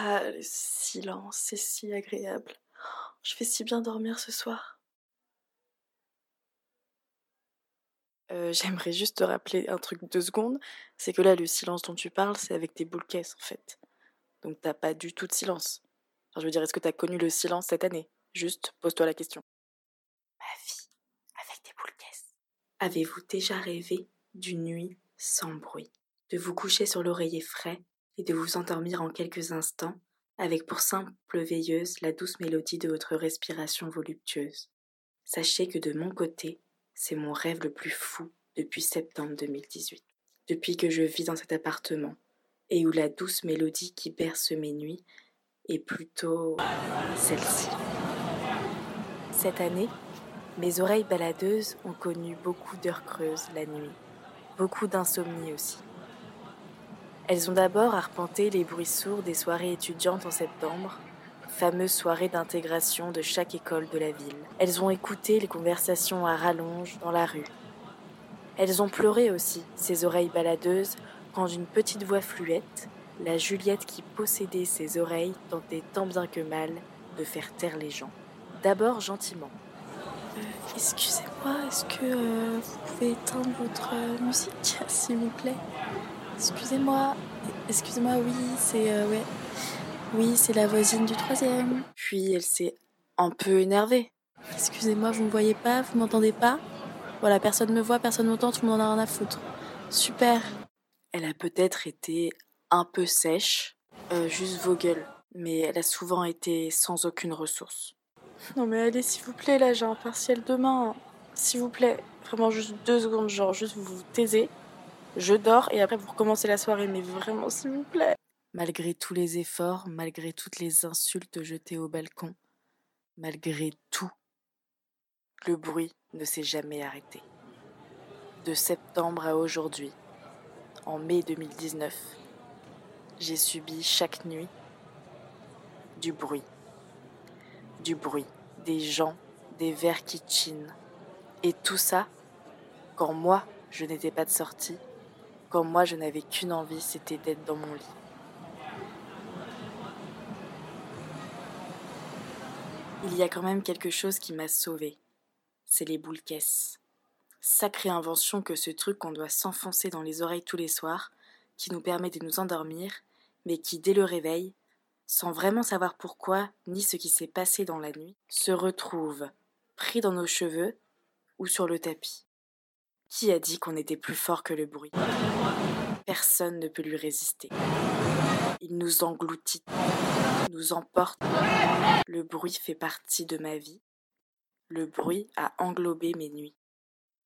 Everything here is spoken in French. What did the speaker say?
Ah, le silence, c'est si agréable. Je fais si bien dormir ce soir. Euh, j'aimerais juste te rappeler un truc de secondes, c'est que là, le silence dont tu parles, c'est avec tes boules caisses, en fait. Donc t'as pas du tout de silence. Enfin, je veux dire, est-ce que t'as connu le silence cette année? Juste, pose-toi la question. Ma vie, avec des boules caisses. Avez-vous déjà rêvé d'une nuit sans bruit? De vous coucher sur l'oreiller frais et de vous endormir en quelques instants avec pour simple veilleuse la douce mélodie de votre respiration voluptueuse. Sachez que de mon côté, c'est mon rêve le plus fou depuis septembre 2018. Depuis que je vis dans cet appartement et où la douce mélodie qui berce mes nuits est plutôt celle-ci. Cette année, mes oreilles baladeuses ont connu beaucoup d'heures creuses la nuit, beaucoup d'insomnie aussi. Elles ont d'abord arpenté les bruits sourds des soirées étudiantes en septembre, fameuse soirée d'intégration de chaque école de la ville. Elles ont écouté les conversations à rallonge dans la rue. Elles ont pleuré aussi, ces oreilles baladeuses, quand d'une petite voix fluette, la Juliette qui possédait ses oreilles tentait tant bien que mal de faire taire les gens. D'abord gentiment. Euh, excusez-moi, est-ce que euh, vous pouvez éteindre votre euh, musique, s'il vous plaît? Excusez-moi, excusez-moi, oui, c'est ouais, oui, c'est la voisine du troisième. Puis elle s'est un peu énervée. Excusez-moi, vous me voyez pas, vous m'entendez pas? Voilà, personne me voit, personne m'entend, tout le monde en a rien à foutre. Super. Elle a peut-être été un peu sèche, euh, juste vos gueules, mais elle a souvent été sans aucune ressource. Non mais allez, s'il vous plaît, là j'ai un partiel demain. S'il vous plaît, vraiment juste deux secondes, genre juste vous vous taisez. Je dors et après vous recommencez la soirée, mais vraiment s'il vous plaît. Malgré tous les efforts, malgré toutes les insultes jetées au balcon, malgré tout, le bruit ne s'est jamais arrêté. De septembre à aujourd'hui, en mai 2019, j'ai subi chaque nuit du bruit. Du bruit, des gens, des verres qui chinent. Et tout ça, quand moi, je n'étais pas de sortie, quand moi, je n'avais qu'une envie, c'était d'être dans mon lit. Il y a quand même quelque chose qui m'a sauvé. C'est les boules caisses. Sacrée invention que ce truc qu'on doit s'enfoncer dans les oreilles tous les soirs, qui nous permet de nous endormir, mais qui, dès le réveil, sans vraiment savoir pourquoi ni ce qui s'est passé dans la nuit, se retrouve pris dans nos cheveux ou sur le tapis. Qui a dit qu'on était plus fort que le bruit? Personne ne peut lui résister. Il nous engloutit, nous emporte. Le bruit fait partie de ma vie. Le bruit a englobé mes nuits.